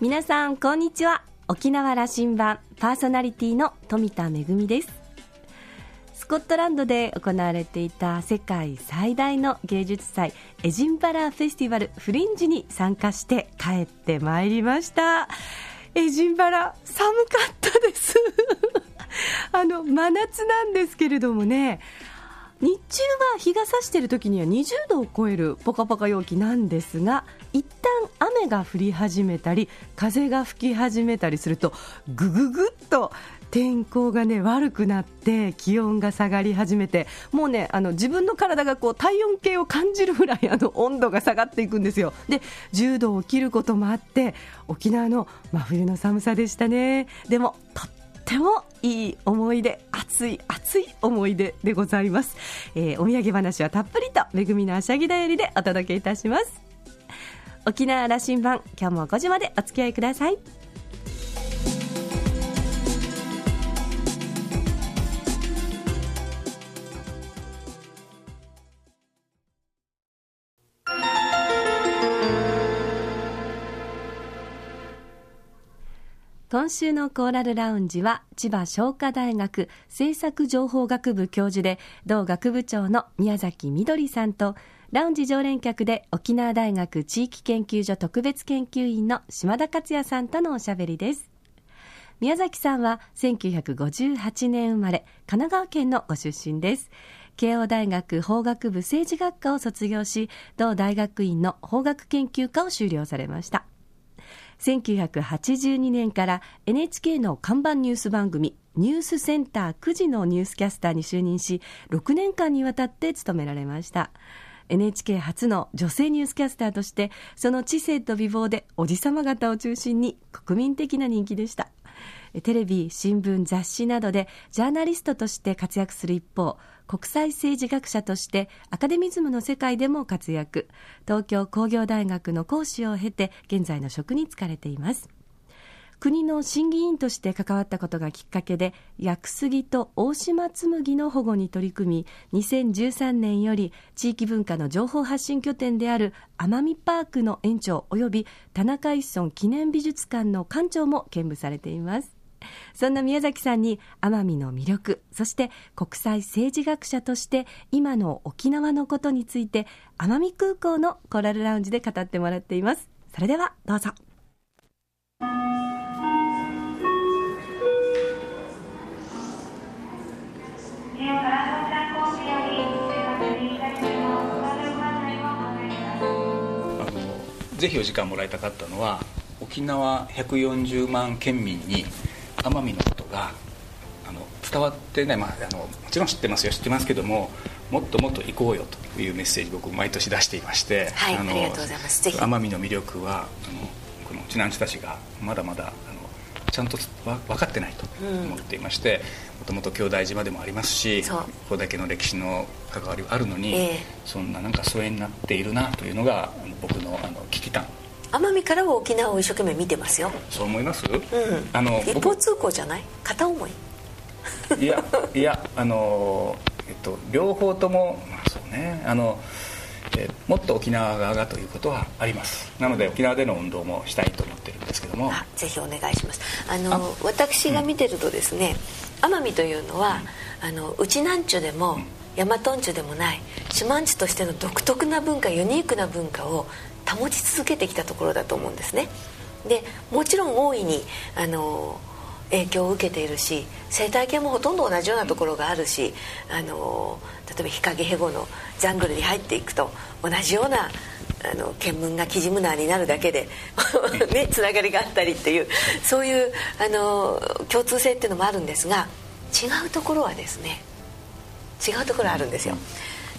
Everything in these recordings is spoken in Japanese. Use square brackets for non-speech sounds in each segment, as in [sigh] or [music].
皆さんこんにちは。沖縄羅針盤パーソナリティの富田恵です。スコットランドで行われていた世界最大の芸術祭エジンバラフェスティバルフリンジに参加して帰ってまいりました。エジンバラ寒かったです。[laughs] あの真夏なんですけれどもね。日中は日が差している時には20度を超えるポカポカ陽気なんですが一旦雨が降り始めたり風が吹き始めたりするとぐぐぐっと天候がね悪くなって気温が下がり始めてもうねあの自分の体がこう体温計を感じるぐらいあの温度が下がっていくんですよ。で10度を切ることもあって沖縄の真冬の寒さでしたね。でもとってもいい思い出熱い熱い思い出でございます、えー、お土産話はたっぷりと恵みのあしゃぎだよりでお届けいたします。沖縄羅針盤今日も5時までお付き合いください。今週のコーラルラウンジは千葉商科大学政策情報学部教授で同学部長の宮崎みどりさんとラウンジ常連客で沖縄大学地域研究所特別研究員の島田克也さんとのおしゃべりです。宮崎さんは1958年生まれ神奈川県のご出身です。慶応大学法学部政治学科を卒業し同大学院の法学研究科を修了されました。1982年から NHK の看板ニュース番組ニュースセンター9時のニュースキャスターに就任し6年間にわたって務められました。NHK 初の女性ニュースキャスターとしてその知性と美貌でおじさま方を中心に国民的な人気でした。テレビ新聞雑誌などでジャーナリストとして活躍する一方国際政治学者としてアカデミズムの世界でも活躍。東京工業大学の講師を経て現在の職に就かれています。国の審議員として関わったことがきっかけで屋久杉と大島紬の保護に取り組み2013年より地域文化の情報発信拠点である奄美パークの園長及び田中一村記念美術館の館長も兼務されています。そんな宮崎さんに奄美の魅力そして国際政治学者として今の沖縄のことについて奄美空港のコラルラウンジで語ってもらっています。それではどうぞ。ぜひお時間もらいたかったのは沖縄140万県民に奄美のことがあの伝わってね、まあ、あのもちろん知ってますよ知ってますけどももっともっと行こうよというメッセージ僕毎年出していまして、はい、あのありがとうございます。奄美の魅力はあのこの知南地たちがまだまだあのちゃんと分かってないと思っていましてもともと兄弟島でもありますしここだけの歴史の関わりはあるのに、えー、そんななんか疎遠になっているなというのが僕のあの危機感。奄美からは沖縄を一生懸命見てますよ。そう思います、うん、あの一方通行じゃない？片思い。いやいやあのえっと両方ともまあそうね。あのえもっと沖縄側がということはあります。なので沖縄での運動もしたいと思ってるんですけども。ぜひお願いします。あの私が見てるとですね、うん、奄美というのは、うん、あの内南中でも、うん大和んちでもない四万地としての独特な文化ユニークな文化を保ち続けてきたところだと思うんですね。でもちろん大いにあの影響を受けているし生態系もほとんど同じようなところがあるしあの例えば日陰ヘゴのジャングルに入っていくと同じようなあの見聞がキジムナーになるだけで [laughs] ねつながりがあったりっていうそういうあの共通性っていうのもあるんですが違うところはですね違うところあるんですよ。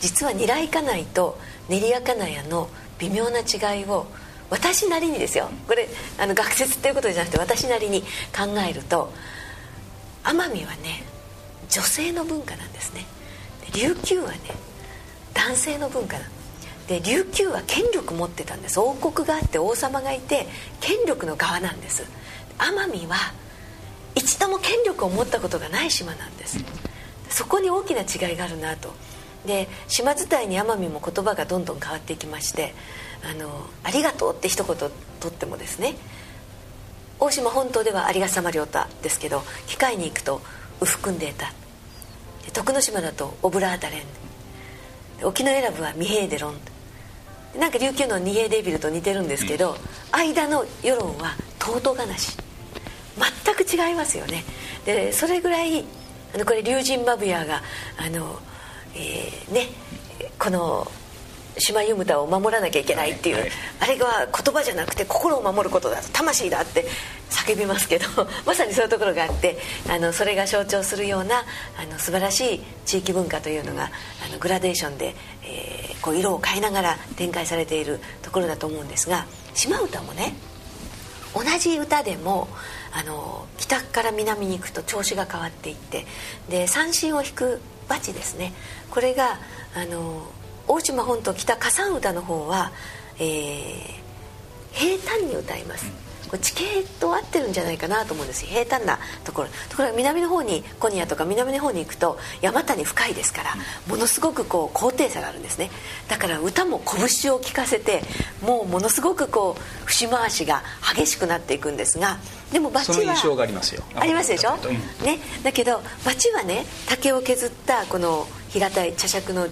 実はニライカナイと練りアカナヤの微妙な違いを私なりにですよ。これあの学説っていうことじゃなくて私なりに考えると奄美はね女性の文化なんですね。琉球はね男性の文化なで琉球は権力持ってたんです。王国があって王様がいて権力の側なんです。奄美は一度も権力を持ったことがない島なんです。そこに大きな違いがあるなと。で島伝いに奄美も言葉がどんどん変わっていきまして「あのありがとう」って一言とってもですね大島本島では有賀様良太ですけど機械に行くとウフクンデータ徳之島だとオブラータレン沖永良部はミヘーデロンなんか琉球の二平デビルと似てるんですけど、間の世論は尊がなし。全く違いますよね。でそれぐらいあのこれ龍神マブヤがあの、えー、ねこの島ユムタを守らなきゃいけないっていう、はいはい、あれが言葉じゃなくて心を守ることだ魂だって叫びますけど [laughs] まさにそういうところがあってあのそれが象徴するようなあの素晴らしい地域文化というのがあのグラデーションで、えー、こう色を変えながら展開されているところだと思うんですが島唄もね同じ歌でもあの北から南に行くと調子が変わっていってで三振を引くバチですね。これがあの大島本島北火山歌の方は、えー、平坦に歌います、地形と合ってるんじゃないかなと思うんです平坦なところ。ところが南の方にコニアとか南の方に行くと山谷深いですからものすごくこう高低差があるんですね。だから歌も拳を効かせてもうものすごくこう節回しが激しくなっていくんですがでもバチは印象がありますよ。ありますでしょ、うん、ね、だけどバチはね竹を削ったこの平たい茶杓の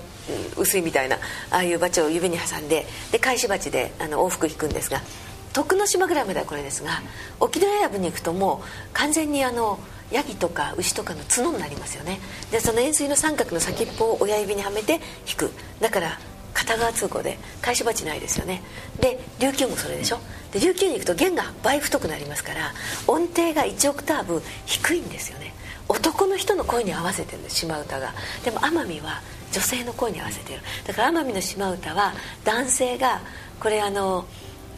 薄いみたいなああいうバチを指に挟んでで返し鉢であの往復引くんですが徳之島ぐらいまではこれですが沖縄や部に行くともう完全にあのヤギとか牛とかの角になりますよね。でその円錐の三角の先っぽを親指にはめて引く。だから片側通行で返し鉢ないですよね。で琉球もそれでしょ。で琉球に行くと弦が倍太くなりますから音程が1オクターブ低いんですよね。男の人の声に合わせてるんです島唄が。でも奄美は女性の声に合わせてる。だから奄美の島唄は男性がこれあの、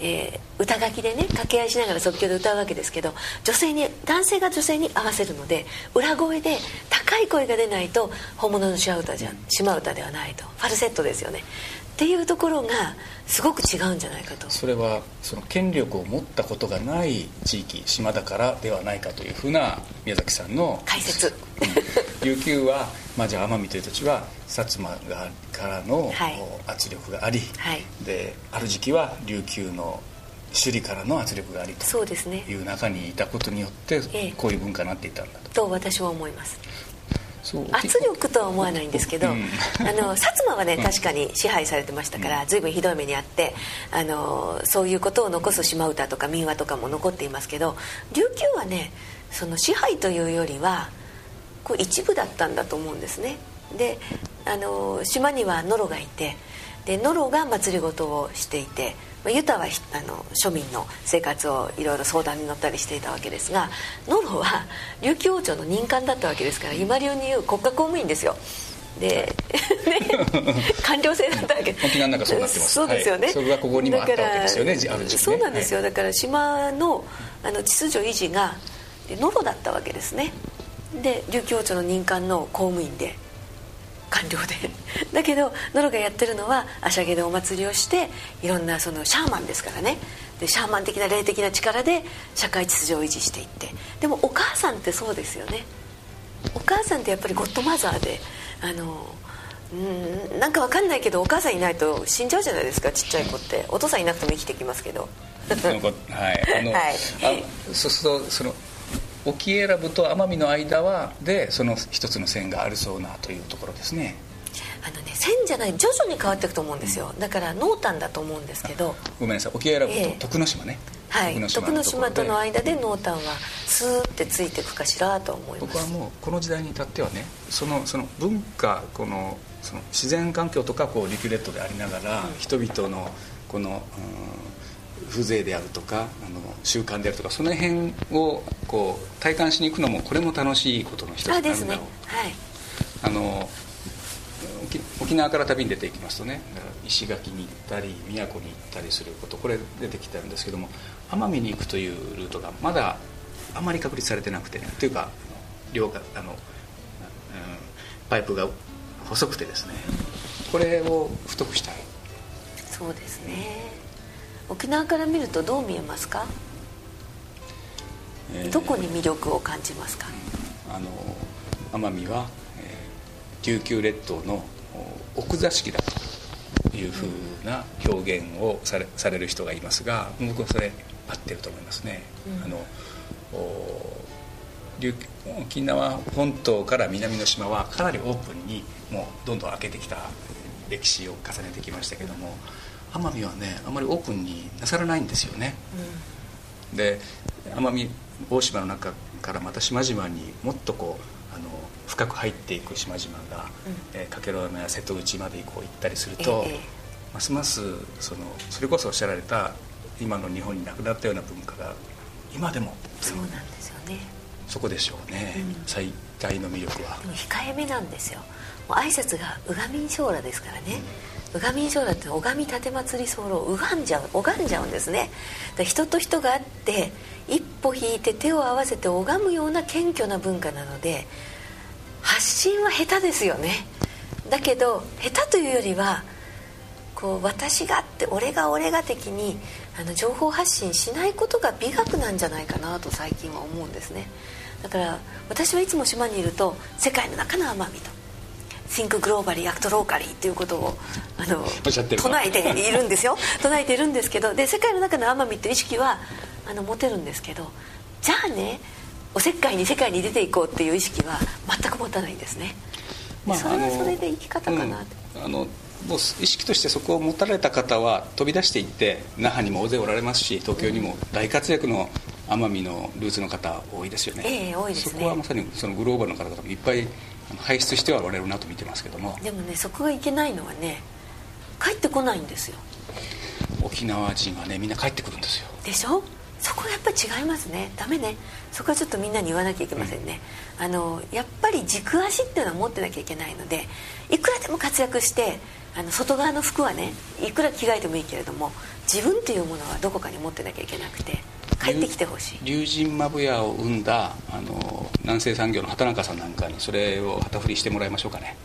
えー、歌書きでね掛け合いしながら即興で歌うわけですけど女性に男性が女性に合わせるので裏声で高い声が出ないと本物の島唄じゃ島唄ではないと。ファルセットですよね。っていうところがすごく違うんじゃないかと。それはその権力を持ったことがない地域島だからではないかというふうな宮崎さんの解説、うん、琉球は、まあ、じゃあ奄美という土地は薩摩がからの圧力があり、はい、である時期は琉球の首里からの圧力がありという中にいたことによってこういう文化になっていたんだと。と私は思い。ます圧力とは思わないんですけど、うん、あの [laughs] 薩摩はね確かに支配されてましたから随分ひどい目にあってあのそういうことを残す島唄とか民話とかも残っていますけど琉球はねその支配というよりはこう一部だったんだと思うんですね。であの島にはノロがいてでノロが祭りごとをしていてまあ、ユタはあの庶民の生活をいろいろ相談に乗ったりしていたわけですがノロは琉球王朝の任官だったわけですから今流に言う国家公務員ですよ。で、[laughs] 官僚制だったわけ。沖縄なんかそうなってます。そうですよね、はい、それがここにもあったわけですよねあるそうなんですよ、はい、だから島のあの秩序維持がノロだったわけですね。で琉球王朝の任官の公務員で官僚で。[laughs] だけどノロがやってるのはアシャゲでお祭りをしていろんなそのシャーマンですからね。でシャーマン的な霊的な力で社会秩序を維持していって。でもお母さんってそうですよね。お母さんってやっぱりゴッドマザーであのうんなんかわかんないけどお母さんいないと死んじゃうじゃないですかちっちゃい子って。お父さんいなくても生きてきますけど。はい。あの、[laughs] はい、あそうするとその沖永良部と奄美の間はでその一つの線があるそうなというところですね。あのね線じゃない徐々に変わっていくと思うんですよ、だから濃淡だと思うんですけど。ごめんなさい。沖永良部と徳之島ね、えー、はい。徳之島との間で濃淡はスーってついていくかしらと思います。僕はもうこの時代に至ってはねそのその文化このその自然環境とかこうリキュレットでありながら、うん、人々のこの、うん風情であるとかあの習慣であるとかその辺をこう体感しに行くのもこれも楽しいことの一つなんだろう、ねはい、あの沖縄から旅に出ていきますとね石垣に行ったり宮古に行ったりすることこれ出てきてるんですけども奄美に行くというルートがまだあまり確立されてなくてねというか両があの、うん、パイプが細くてですねこれを太くしたい。そうですね沖縄から見るとどう見えますか、えー、どこに魅力を感じますか？あの奄美は、えー、琉球列島の奥座敷だというふうな表現をされされる人がいますが僕はそれ合ってると思いますね。うん、あの沖縄本島から南の島はかなりオープンにもうどんどん開けてきた歴史を重ねてきましたけども奄美はねあんまりオープンになさらないんですよね、うん、で奄美大島の中からまた島々にもっとこうあの深く入っていく島々が、うん。えー、加計呂山や瀬戸内までこう行ったりすると、ええ、ますますそのそれこそおっしゃられた今の日本になくなったような文化が今でもそうなんですよね。そこでしょうね、うん、最大の魅力は。でも控えめなんですよ。もう挨拶が「拝み将来」ですからね、うん、拝み将来って拝み立祭り候拝んじゃう拝んじゃうんですね。人と人があって一歩引いて手を合わせて拝むような謙虚な文化なので発信は下手ですよね。だけど下手というよりはこう私がって俺が俺が的にあの情報発信しないことが美学なんじゃないかなと最近は思うんですね。だから私はいつも島にいると世界の中の奄美と Think Globally Act Locally っていうことをあの唱えているんですよ。[laughs] 唱えているんですけどで世界の中の奄美っていう意識はあの持てるんですけどじゃあねおせっかいに世界に出ていこうっていう意識は全く持たないんですね、まあ、それはそれで生き方かなあの、うん。もう意識としてそこを持たれた方は飛び出していって那覇にも大勢おられますし東京にも大活躍の奄美のルーツの方多いですよね、ええ、多いですね。そこはまさにそのグローバルの方々もいっぱい輩出してはおられるなと見てますけども。でもねそこがいけないのはね帰ってこないんですよ。沖縄人はねみんな帰ってくるんですよ。でしょ？そこはやっぱり違いますね。ダメね。そこはちょっとみんなに言わなきゃいけませんね、うん、あのやっぱり軸足っていうのは持ってなきゃいけないのでいくらでも活躍してあの外側の服はねいくら着替えてもいいけれども自分っていうものはどこかに持ってなきゃいけなくて帰ってきてほしい。龍神マブヤを生んだあの南西産業の畑中さんなんかにそれを旗振りしてもらいましょうかね。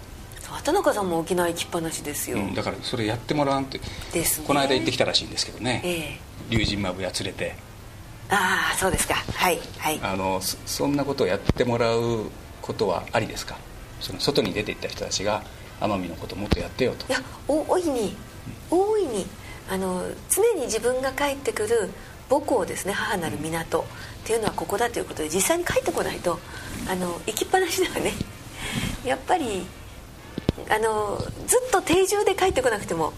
畑中さんも沖縄行きっぱなしですよ、うん、だからそれやってもらわんってです、ね、この間行ってきたらしいんですけどね、ええ、龍神マブヤ連れて。ああそうですか。はいはい。あのそんなことをやってもらうことはありですか？その外に出ていった人たちが奄美のこともっとやってよと。いや大いに大いにあの常に自分が帰ってくる母港ですね母なる港っていうのはここだということで実際に帰ってこないとあの行きっぱなしではねやっぱりあのずっと定住で帰ってこなくても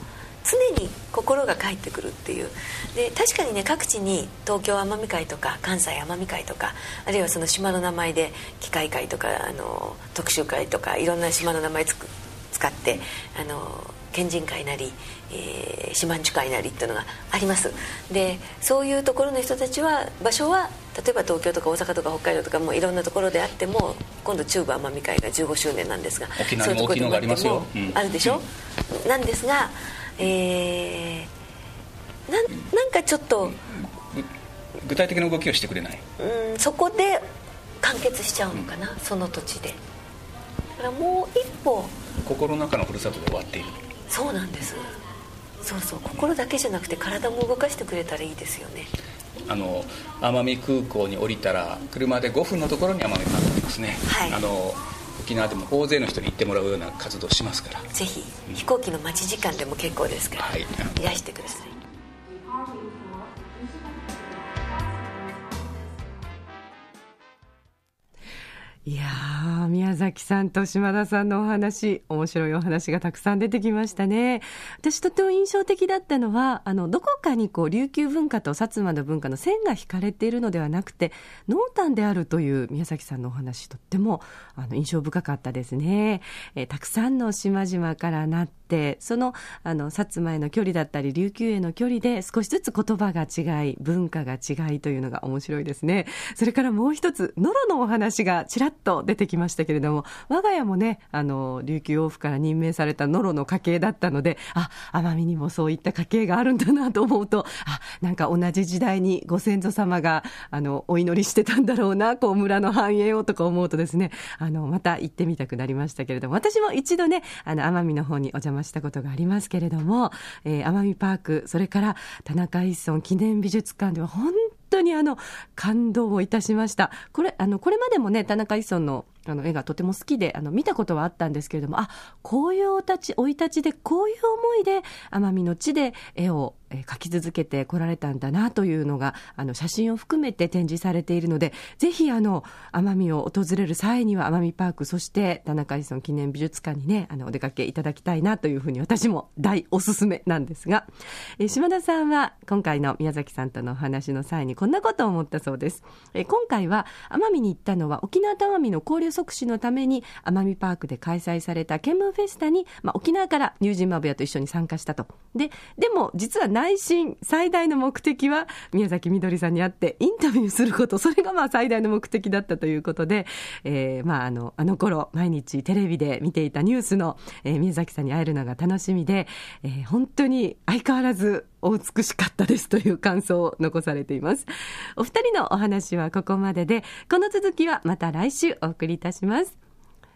常に心が帰ってくるっていう。で確かにね各地に東京奄美会とか関西奄美会とかあるいはその島の名前で機械会とかあの特集会とかいろんな島の名前つく使ってあの県人会なり、え万十会なりっていうのがあります。でそういうところの人たちは場所は例えば東京とか大阪とか北海道とかもいろんなところであっても今度中部奄美会が15周年なんですが沖縄にも大きいのがありますよ、あるでしょ、うん、なんですが、えー、ななんかちょっと具体的な動きをしてくれない？うんそこで完結しちゃうのかな、うん、その土地で。だからもう一歩。心の中のふるさとで終わっている。そうなんですそうそう心だけじゃなくて体も動かしてくれたらいいですよね。あの奄美空港に降りたら車で5分のところに奄美パークありますね、はい、あの沖縄でも大勢の人に行ってもらうような活動しますから。ぜひ、飛行機の待ち時間でも結構ですから、はい、癒してくださいいやー、宮崎さんと島田さんのお話、面白いお話がたくさん出てきましたね。私とても印象的だったのは、あの、どこかにこう、琉球文化と薩摩の文化の線が引かれているのではなくて、濃淡であるという宮崎さんのお話、とっても、あの、印象深かったですね。えー、たくさんの島々からなって、そのあの薩摩への距離だったり琉球への距離で少しずつ言葉が違い文化が違いというのが面白いですねそれからもう一つノロのお話がちらっと出てきましたけれども我が家もねあの琉球王府から任命されたノロの家系だったのであ奄美にもそういった家系があるんだなと思うとあなんか同じ時代にご先祖様があのお祈りしてたんだろうなこう村の繁栄をとか思うとですねあのまた行ってみたくなりましたけれども私も一度ねあの奄美の方にお邪魔したことがありますけれども、えー、奄美パーク、それから田中一村記念美術館では本当にあの感動をいたしました。これ、あの、これまでもね、田中一村のあの絵がとても好きで、あの、見たことはあったんですけれども、あ、こういうお立ち、生い立ちで、こういう思いで、奄美の地で絵をえー、書き続けてこられたんだなというのがあの写真を含めて展示されているのでぜひあの奄美を訪れる際には奄美パークそして田中アリソン記念美術館にねあのお出かけいただきたいなというふうに私も大おすすめなんですが、え、島田さんは今回の宮崎さんとのお話の際にこんなことを思ったそうです、え、今回は奄美に行ったのは沖縄と奄美の交流促進のために奄美パークで開催された見聞フェスタに、まあ、沖縄からニュージーマブヤと一緒に参加したと。ででも実は内心最大の目的は宮崎みどりさんに会ってインタビューすること。それがまあ最大の目的だったということで、えー、まああのあの頃毎日テレビで見ていたニュースの、えー、宮崎さんに会えるのが楽しみで、えー、本当に相変わらずお美しかったですという感想を残されていますお二人のお話はここまででこの続きはまた来週お送りいたします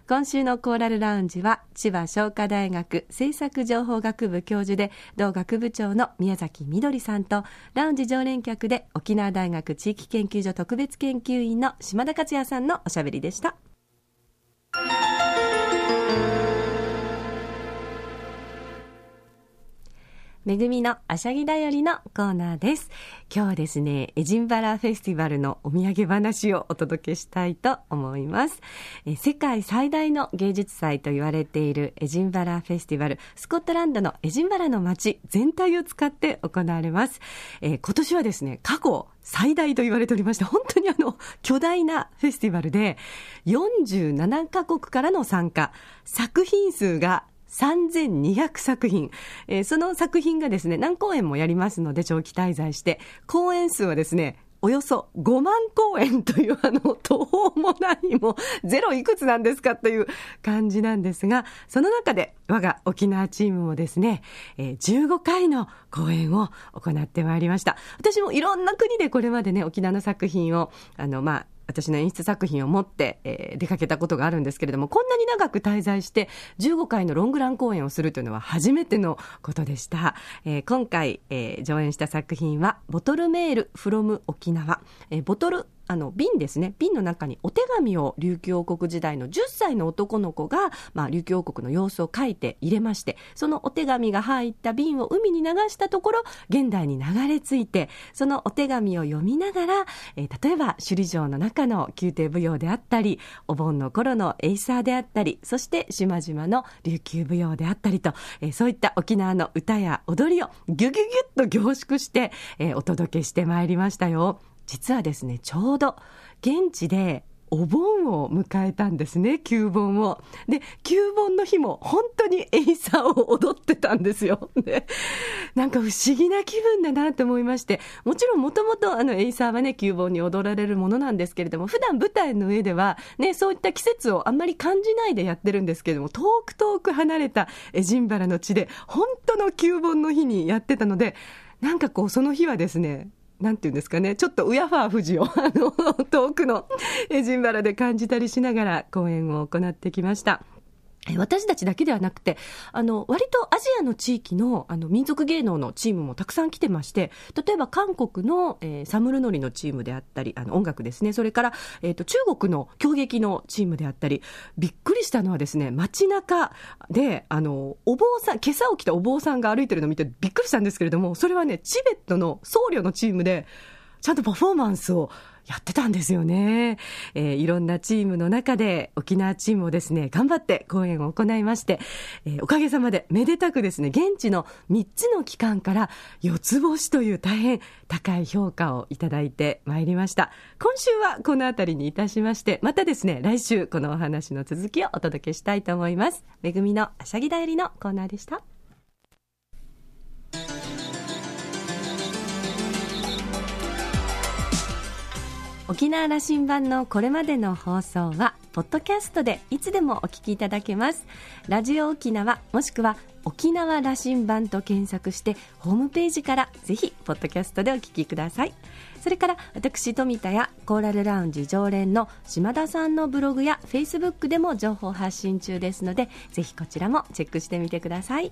今週のコーラルラウンジは千葉商科大学政策情報学部教授で同学部長の宮崎みどりさんとラウンジ常連客で沖縄大学地域研究所特別研究員の島田克也さんのおしゃべりでした。めぐみのあしゃぎだよりのコーナーです。今日はですね、エジンバラフェスティバルのお土産話をお届けしたいと思います。え世界最大の芸術祭と言われているエジンバラフェスティバル、スコットランドのエジンバラの街全体を使って行われます。え今年はですね、過去最大と言われておりまして、本当にあの、巨大なフェスティバルで、47カ国からの参加、作品数が3200作品、えー、その作品がですね、何公演もやりますので、長期滞在して、公演数はですね、およそ5万公演というあの途方もないもゼロいくつなんですかという感じなんですが、その中で我が沖縄チームもですね、えー、15回の公演を行ってまいりました。私もいろんな国でこれまでね、沖縄の作品を、あの、まあ、私の演出作品を持って、えー、出かけたことがあるんですけれども、こんなに長く滞在して15回のロングラン公演をするというのは初めてのことでした。えー、今回、えー、上演した作品は、ボトルメールフロム沖縄。えー、ボトルあの瓶ですね瓶の中にお手紙を琉球王国時代の10歳の男の子が、まあ、琉球王国の様子を書いて入れましてそのお手紙が入った瓶を海に流したところ現代に流れ着いてそのお手紙を読みながら、えー、例えば首里城の中の宮廷舞踊であったりお盆の頃のエイサーであったりそして島々の琉球舞踊であったりと、えー、そういった沖縄の歌や踊りをギュギュギュッと凝縮して、えー、お届けしてまいりましたよ。実はですねちょうど現地でお盆を迎えたんですね、旧盆を。で、旧盆の日も本当にエイサーを踊ってたんですよ。[laughs] で、なんか不思議な気分だなと思いまして、もちろんもともとあのエイサーはね、旧盆に踊られるものなんですけれども、普段舞台の上ではね、そういった季節をあんまり感じないでやってるんですけれども、遠く遠く離れたエジンバラの地で、本当の旧盆の日にやってたので、なんかこう、その日はですね、なんていうんですかね、ちょっとウヤファー富士を、[laughs] あの、遠くのエジンバラで感じたりしながら公演を行ってきました。私たちだけではなくて、あの、割とアジアの地域の、あの、民族芸能のチームもたくさん来てまして、例えば韓国の、えー、サムルノリのチームであったり、あの、音楽ですね。それから、えっ、ー、と、中国の競撃のチームであったり、びっくりしたのはですね、街中で、あの、お坊さん、今朝起きたお坊さんが歩いてるのを見てびっくりしたんですけれども、それはね、チベットの僧侶のチームで、ちゃんとパフォーマンスをやってたんですよね。えー、いろんなチームの中で沖縄チームをですね、頑張って講演を行いまして、えー、おかげさまでめでたくですね、現地の3つの機関から4つ星という大変高い評価をいただいてまいりました。今週はこの辺りにいたしまして、またですね、来週このお話の続きをお届けしたいと思います。めぐみのあしゃぎだよりのコーナーでした。沖縄羅針盤のこれまでの放送はポッドキャストでいつでもお聞きいただけます。ラジオ沖縄もしくは沖縄羅針盤と検索してホームページからぜひポッドキャストでお聞きください。それから私富田やコーラルラウンジ常連の島田さんのブログやフェイスブックでも情報発信中ですのでぜひこちらもチェックしてみてください。